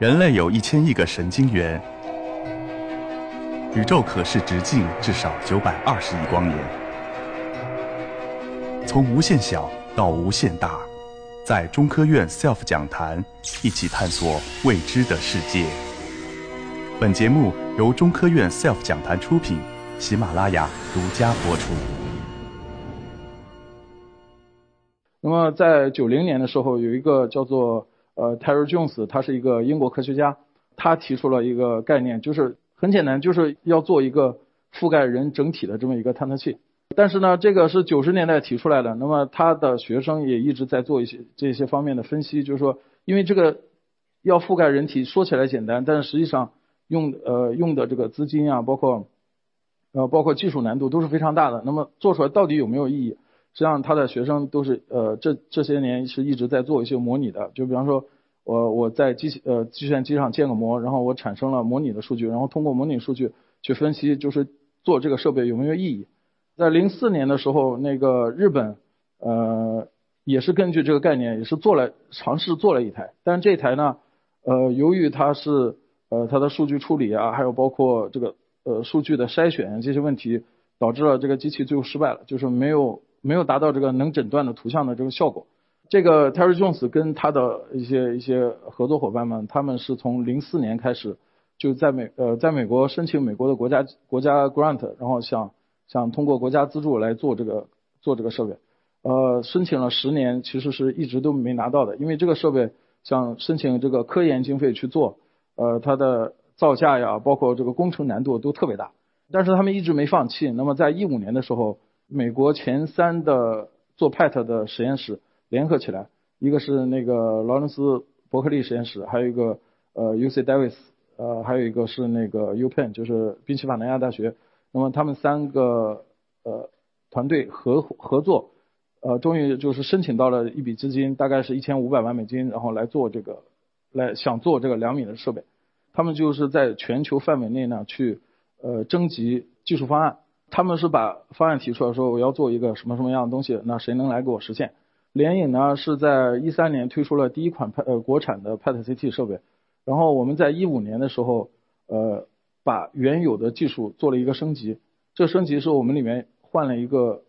人类有一千亿个神经元，宇宙可视直径至少九百二十亿光年。从无限小到无限大，在中科院 SELF 讲坛一起探索未知的世界。本节目由中科院 SELF 讲坛出品，喜马拉雅独家播出。那么，在九零年的时候，有一个叫做呃 Terry Jones，他是一个英国科学家，他提出了一个概念，就是很简单，就是要做一个覆盖人整体的这么一个探测器。但是呢，这个是九十年代提出来的，那么他的学生也一直在做一些这些方面的分析，就是说，因为这个要覆盖人体，说起来简单，但是实际上用呃用的这个资金啊，包括呃包括技术难度都是非常大的。那么做出来到底有没有意义？实际上，他的学生都是呃，这这些年是一直在做一些模拟的。就比方说，我我在机器呃计算机上建个模，然后我产生了模拟的数据，然后通过模拟数据去分析，就是做这个设备有没有意义。在零四年的时候，那个日本呃也是根据这个概念，也是做了尝试做了一台，但这台呢呃由于它是呃它的数据处理啊，还有包括这个呃数据的筛选这些问题，导致了这个机器最后失败了，就是没有。没有达到这个能诊断的图像的这个效果。这个 Terry Jones 跟他的一些一些合作伙伴们，他们是从零四年开始就在美呃在美国申请美国的国家国家 grant，然后想想通过国家资助来做这个做这个设备。呃，申请了十年，其实是一直都没拿到的，因为这个设备想申请这个科研经费去做，呃，它的造价呀，包括这个工程难度都特别大。但是他们一直没放弃。那么在一五年的时候。美国前三的做 PET 的实验室联合起来，一个是那个劳伦斯伯克利实验室，还有一个呃 UC Davis，呃还有一个是那个 UPenn，就是宾夕法尼亚大学。那么他们三个呃团队合合作，呃终于就是申请到了一笔资金，大概是一千五百万美金，然后来做这个，来想做这个两米的设备。他们就是在全球范围内呢去呃征集技术方案。他们是把方案提出来说我要做一个什么什么样的东西，那谁能来给我实现？联影呢是在一三年推出了第一款呃国产的 PET CT 设备，然后我们在一五年的时候呃把原有的技术做了一个升级，这升级是我们里面换了一个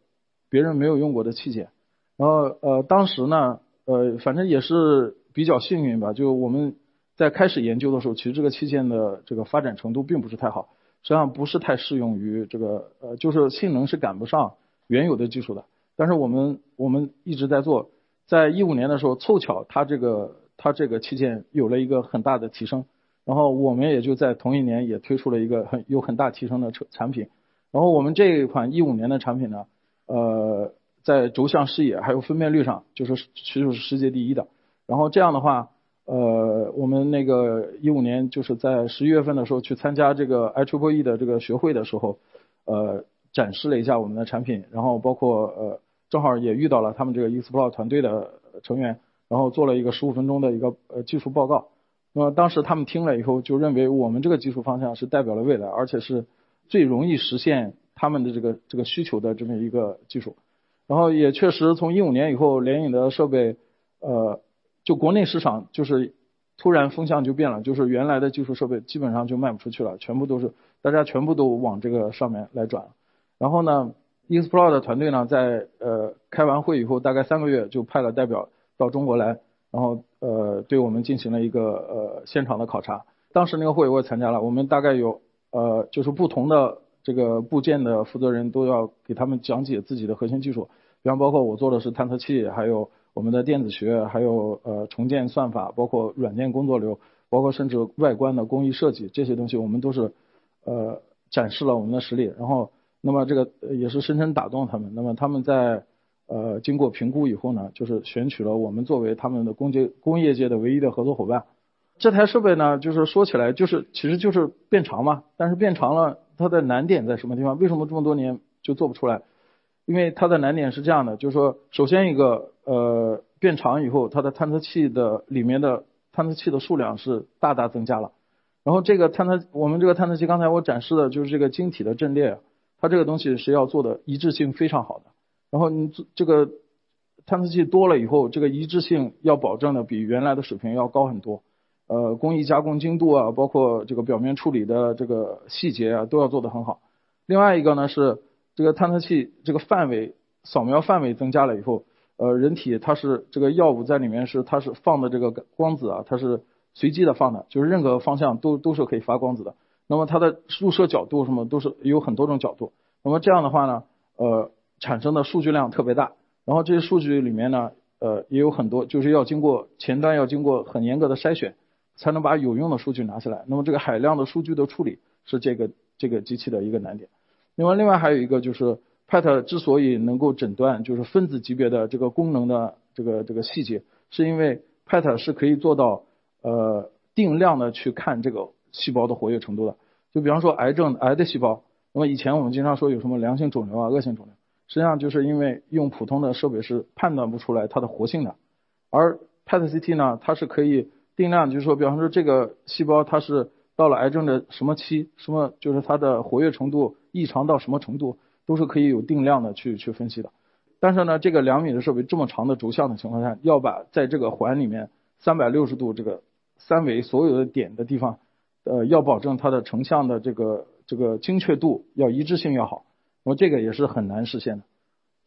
别人没有用过的器件，然后呃当时呢呃反正也是比较幸运吧，就我们在开始研究的时候，其实这个器件的这个发展程度并不是太好。实际上不是太适用于这个，呃，就是性能是赶不上原有的技术的。但是我们我们一直在做，在一五年的时候，凑巧它这个它这个器件有了一个很大的提升，然后我们也就在同一年也推出了一个很有很大提升的产产品。然后我们这一款一五年的产品呢，呃，在轴向视野还有分辨率上就是其实是世界第一的。然后这样的话。呃，我们那个一五年就是在十一月份的时候去参加这个 HPE 的这个学会的时候，呃，展示了一下我们的产品，然后包括呃，正好也遇到了他们这个 Explore 团队的成员，然后做了一个十五分钟的一个呃技术报告。那么当时他们听了以后，就认为我们这个技术方向是代表了未来，而且是最容易实现他们的这个这个需求的这么一个技术。然后也确实从一五年以后，联影的设备呃。就国内市场就是突然风向就变了，就是原来的技术设备基本上就卖不出去了，全部都是大家全部都往这个上面来转。然后呢，Explore 的团队呢，在呃开完会以后，大概三个月就派了代表到中国来，然后呃对我们进行了一个呃现场的考察。当时那个会我也参加了，我们大概有呃就是不同的这个部件的负责人都要给他们讲解自己的核心技术，比方包括我做的是探测器，还有。我们的电子学，还有呃重建算法，包括软件工作流，包括甚至外观的工艺设计这些东西，我们都是呃展示了我们的实力。然后，那么这个也是深深打动他们。那么他们在呃经过评估以后呢，就是选取了我们作为他们的工业工业界的唯一的合作伙伴。这台设备呢，就是说起来就是其实就是变长嘛，但是变长了，它的难点在什么地方？为什么这么多年就做不出来？因为它的难点是这样的，就是说，首先一个，呃，变长以后，它的探测器的里面的探测器的数量是大大增加了。然后这个探测，我们这个探测器刚才我展示的就是这个晶体的阵列，它这个东西是要做的一致性非常好的。然后你这个探测器多了以后，这个一致性要保证的比原来的水平要高很多。呃工艺加工精度啊，包括这个表面处理的这个细节啊，都要做得很好。另外一个呢是这个探测器这个范围扫描范围增加了以后，呃人体它是这个药物在里面是它是放的这个光子啊，它是随机的放的，就是任何方向都都是可以发光子的。那么它的入射角度什么都是有很多种角度。那么这样的话呢，呃产生的数据量特别大。然后这些数据里面呢，呃也有很多就是要经过前端要经过很严格的筛选，才能把有用的数据拿下来。那么这个海量的数据的处理是这个这个机器的一个难点。另外另外还有一个就是 PET 之所以能够诊断就是分子级别的这个功能的这个这个细节，是因为 PET 是可以做到呃定量的去看这个细胞的活跃程度的。就比方说癌症癌的细胞，那么以前我们经常说有什么良性肿瘤啊、恶性肿瘤。实际上就是因为用普通的设备是判断不出来它的活性的，而 PET CT 呢，它是可以定量，就是说，比方说这个细胞它是到了癌症的什么期，什么就是它的活跃程度异常到什么程度，都是可以有定量的去去分析的。但是呢，这个两米的设备这么长的轴向的情况下，要把在这个环里面三百六十度这个三维所有的点的地方，呃，要保证它的成像的这个这个精确度要一致性要好。那么这个也是很难实现的。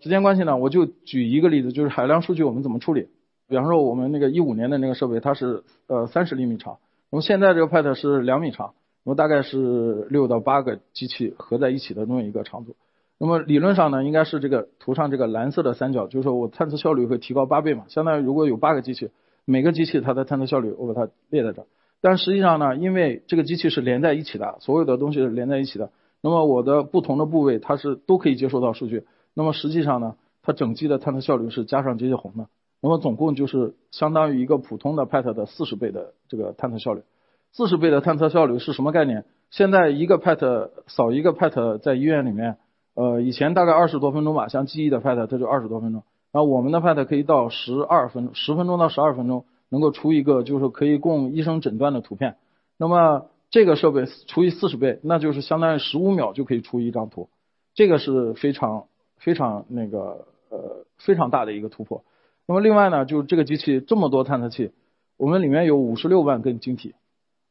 时间关系呢，我就举一个例子，就是海量数据我们怎么处理。比方说我们那个一五年的那个设备，它是呃三十厘米长，那么现在这个 PET 是两米长，那么大概是六到八个机器合在一起的这么一个长度。那么理论上呢，应该是这个图上这个蓝色的三角，就是说我探测效率会提高八倍嘛，相当于如果有八个机器，每个机器它的探测效率我把它列在这儿。但实际上呢，因为这个机器是连在一起的，所有的东西是连在一起的。那么我的不同的部位，它是都可以接收到数据。那么实际上呢，它整机的探测效率是加上这些红的。那么总共就是相当于一个普通的 PET 的四十倍的这个探测效率。四十倍的探测效率是什么概念？现在一个 PET 扫一个 PET 在医院里面，呃，以前大概二十多分钟吧，像记忆的 PET 它就二十多分钟。然后我们的 PET 可以到十二分十分钟到十二分钟，能够出一个就是可以供医生诊断的图片。那么这个设备除以四十倍，那就是相当于十五秒就可以出一张图，这个是非常非常那个呃非常大的一个突破。那么另外呢，就是这个机器这么多探测器，我们里面有五十六万根晶体，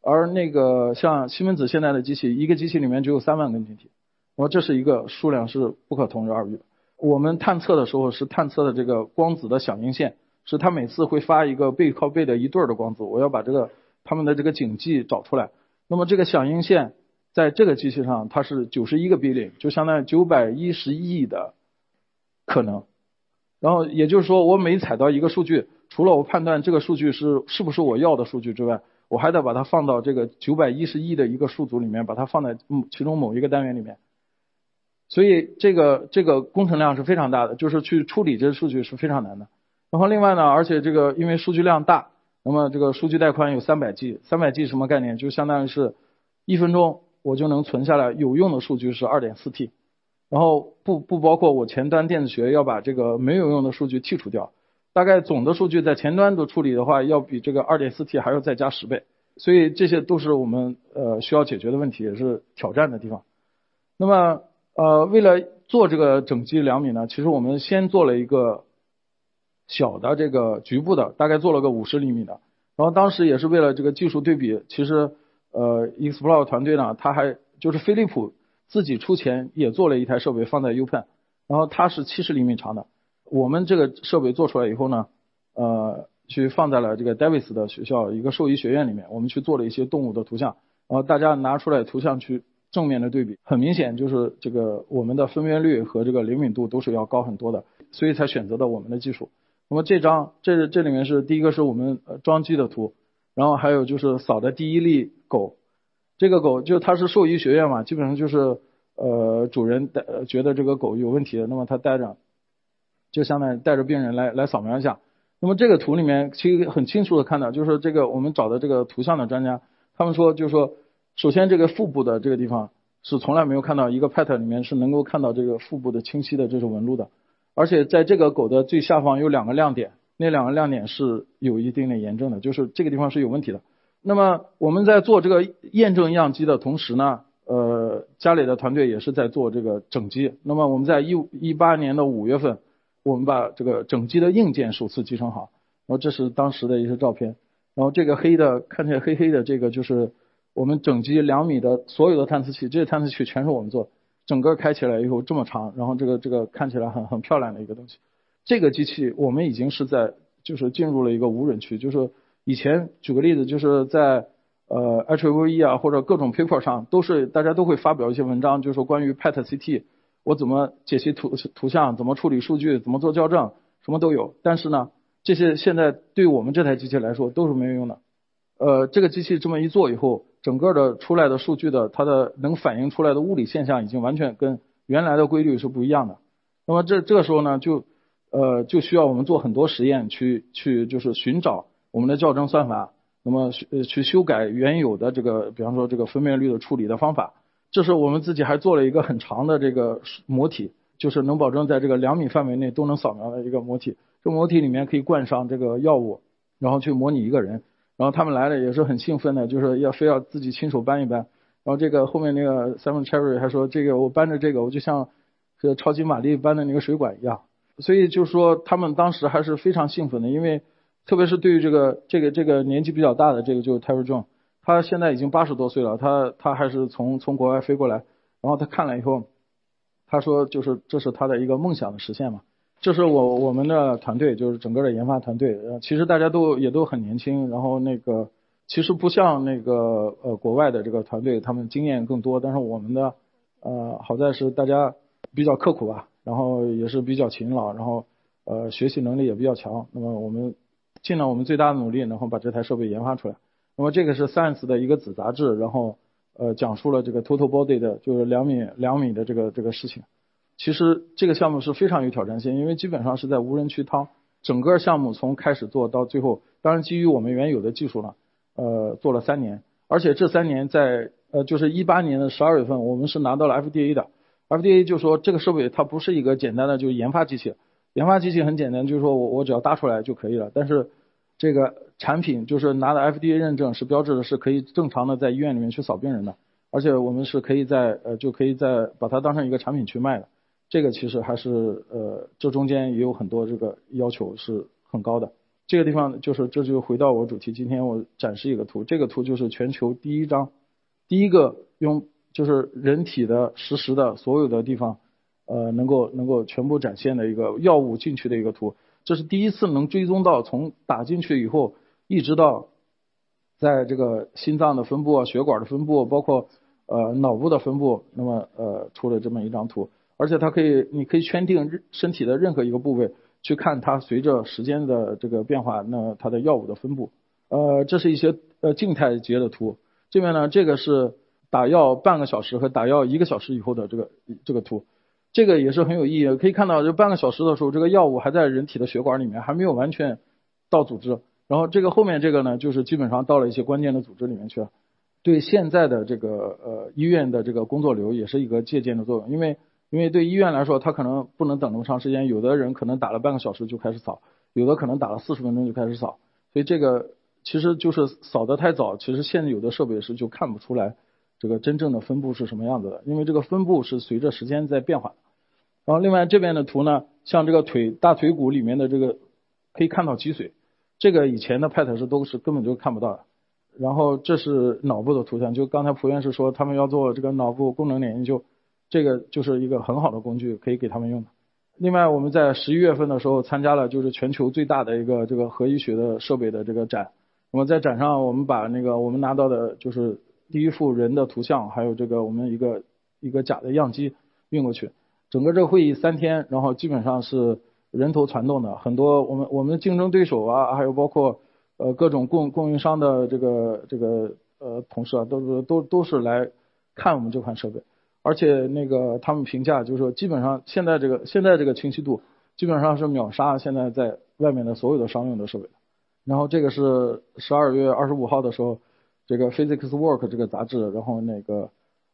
而那个像西门子现在的机器，一个机器里面只有三万根晶体，那么这是一个数量是不可同日而语的。我们探测的时候是探测的这个光子的响应线，是它每次会发一个背靠背的一对儿的光子，我要把这个它们的这个景迹找出来。那么这个响应线在这个机器上，它是九十一个 billion，就相当于九百一十亿的可能。然后也就是说，我每采到一个数据，除了我判断这个数据是是不是我要的数据之外，我还得把它放到这个九百一十亿的一个数组里面，把它放在嗯其中某一个单元里面。所以这个这个工程量是非常大的，就是去处理这些数据是非常难的。然后另外呢，而且这个因为数据量大。那么这个数据带宽有三百 G，三百 G 什么概念？就相当于是一分钟我就能存下来有用的数据是二点四 T，然后不不包括我前端电子学要把这个没有用的数据剔除掉，大概总的数据在前端的处理的话，要比这个二点四 T 还要再加十倍，所以这些都是我们呃需要解决的问题，也是挑战的地方。那么呃为了做这个整机两米呢，其实我们先做了一个。小的这个局部的，大概做了个五十厘米的，然后当时也是为了这个技术对比，其实呃，Explore 团队呢，他还就是飞利浦自己出钱也做了一台设备放在 U 盘然后它是七十厘米长的，我们这个设备做出来以后呢，呃，去放在了这个 Davis 的学校一个兽医学院里面，我们去做了一些动物的图像，然后大家拿出来图像去正面的对比，很明显就是这个我们的分辨率和这个灵敏度都是要高很多的，所以才选择的我们的技术。那么这张这这里面是第一个是我们呃装机的图，然后还有就是扫的第一例狗，这个狗就它是兽医学院嘛，基本上就是呃主人带觉得这个狗有问题，那么他带着就相当于带着病人来来扫描一下。那么这个图里面其实很清楚的看到，就是这个我们找的这个图像的专家，他们说就是说，首先这个腹部的这个地方是从来没有看到一个 PET 里面是能够看到这个腹部的清晰的这种纹路的。而且在这个狗的最下方有两个亮点，那两个亮点是有一定的炎症的，就是这个地方是有问题的。那么我们在做这个验证样机的同时呢，呃，家里的团队也是在做这个整机。那么我们在一一八年的五月份，我们把这个整机的硬件首次集成好。然后这是当时的一些照片。然后这个黑的看起来黑黑的，这个就是我们整机两米的所有的探测器，这些探测器全是我们做，整个开起来以后这么长，然后这个这个看起来很很漂亮的一个东西。这个机器我们已经是在就是进入了一个无人区，就是以前举个例子，就是在呃 H V E 啊或者各种 paper 上都是大家都会发表一些文章，就是说关于 PET CT，我怎么解析图图像，怎么处理数据，怎么做校正，什么都有。但是呢，这些现在对我们这台机器来说都是没有用的。呃，这个机器这么一做以后，整个的出来的数据的它的能反映出来的物理现象已经完全跟原来的规律是不一样的。那么这这个时候呢就。呃，就需要我们做很多实验去去就是寻找我们的校正算法，那么呃去修改原有的这个，比方说这个分辨率的处理的方法。这是我们自己还做了一个很长的这个模体，就是能保证在这个两米范围内都能扫描的一个模体。这模体里面可以灌上这个药物，然后去模拟一个人。然后他们来了也是很兴奋的，就是要非要自己亲手搬一搬。然后这个后面那个 Simon Cherry 还说，这个我搬着这个，我就像这超级玛丽搬的那个水管一样。所以就是说，他们当时还是非常兴奋的，因为特别是对于这个这个这个年纪比较大的这个就是 Terry John，他现在已经八十多岁了，他他还是从从国外飞过来，然后他看了以后，他说就是这是他的一个梦想的实现嘛。这是我我们的团队，就是整个的研发团队，呃其实大家都也都很年轻，然后那个其实不像那个呃国外的这个团队，他们经验更多，但是我们的呃好在是大家比较刻苦吧。然后也是比较勤劳，然后呃学习能力也比较强。那么我们尽了我们最大的努力，然后把这台设备研发出来。那么这个是 Science 的一个子杂志，然后呃讲述了这个 Total Body 的，就是两米两米的这个这个事情。其实这个项目是非常有挑战性，因为基本上是在无人区趟，整个项目从开始做到最后，当然基于我们原有的技术呢，呃做了三年，而且这三年在呃就是一八年的十二月份，我们是拿到了 FDA 的。FDA 就说这个设备它不是一个简单的就是研发机器，研发机器很简单，就是说我我只要搭出来就可以了。但是这个产品就是拿的 FDA 认证是标志的是可以正常的在医院里面去扫病人的，而且我们是可以在呃就可以在把它当成一个产品去卖的。这个其实还是呃这中间也有很多这个要求是很高的。这个地方就是这就回到我主题，今天我展示一个图，这个图就是全球第一张，第一个用。就是人体的实时的所有的地方，呃，能够能够全部展现的一个药物进去的一个图，这是第一次能追踪到从打进去以后，一直到在这个心脏的分布、血管的分布，包括呃脑部的分布，那么呃出了这么一张图，而且它可以，你可以圈定身体的任何一个部位，去看它随着时间的这个变化，那它的药物的分布，呃，这是一些呃静态截的图，这边呢，这个是。打药半个小时和打药一个小时以后的这个这个图，这个也是很有意义。可以看到，就半个小时的时候，这个药物还在人体的血管里面，还没有完全到组织。然后这个后面这个呢，就是基本上到了一些关键的组织里面去了。对现在的这个呃医院的这个工作流也是一个借鉴的作用，因为因为对医院来说，他可能不能等那么长时间，有的人可能打了半个小时就开始扫，有的可能打了四十分钟就开始扫，所以这个其实就是扫得太早，其实现有的设备是就看不出来。这个真正的分布是什么样子的？因为这个分布是随着时间在变化。然后另外这边的图呢，像这个腿大腿骨里面的这个可以看到脊髓，这个以前的 PET 是都是根本就看不到的。然后这是脑部的图像，就刚才蒲院士说他们要做这个脑部功能点研究，这个就是一个很好的工具，可以给他们用的。另外我们在十一月份的时候参加了就是全球最大的一个这个核医学的设备的这个展。那么在展上我们把那个我们拿到的就是。第一幅人的图像，还有这个我们一个一个假的样机运过去，整个这个会议三天，然后基本上是人头攒动的，很多我们我们的竞争对手啊，还有包括呃各种供供应商的这个这个呃同事啊，都是都都是来看我们这款设备，而且那个他们评价就是说，基本上现在这个现在这个清晰度基本上是秒杀现在在外面的所有的商用的设备，然后这个是十二月二十五号的时候。这个 Physics Work 这个杂志，然后那个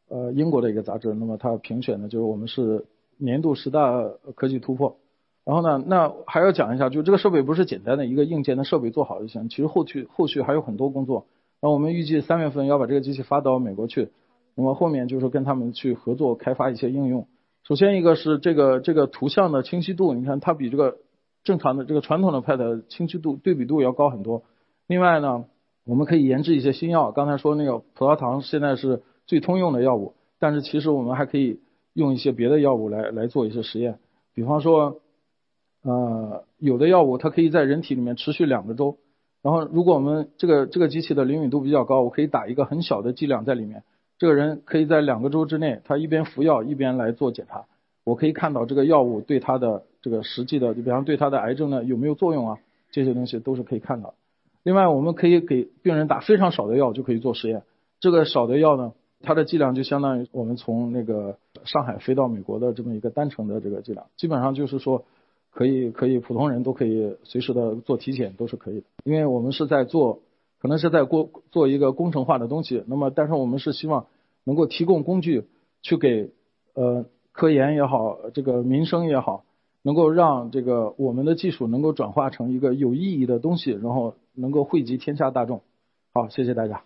呃英国的一个杂志，那么它评选的就是我们是年度十大科技突破。然后呢，那还要讲一下，就这个设备不是简单的一个硬件的设备做好就行，其实后续后续还有很多工作。那我们预计三月份要把这个机器发到美国去，那么后面就是跟他们去合作开发一些应用。首先一个是这个这个图像的清晰度，你看它比这个正常的这个传统的 PET 清晰度对比度要高很多。另外呢。我们可以研制一些新药。刚才说那个葡萄糖现在是最通用的药物，但是其实我们还可以用一些别的药物来来做一些实验。比方说，呃，有的药物它可以在人体里面持续两个周。然后，如果我们这个这个机器的灵敏度比较高，我可以打一个很小的剂量在里面，这个人可以在两个周之内，他一边服药一边来做检查。我可以看到这个药物对他的这个实际的，就比方对他的癌症呢有没有作用啊？这些东西都是可以看到。另外，我们可以给病人打非常少的药就可以做实验。这个少的药呢，它的剂量就相当于我们从那个上海飞到美国的这么一个单程的这个剂量，基本上就是说。可以，可以，普通人都可以随时的做体检，都是可以的。因为我们是在做，可能是在过做一个工程化的东西。那么，但是我们是希望能够提供工具，去给呃科研也好，这个民生也好，能够让这个我们的技术能够转化成一个有意义的东西，然后能够惠及天下大众。好，谢谢大家。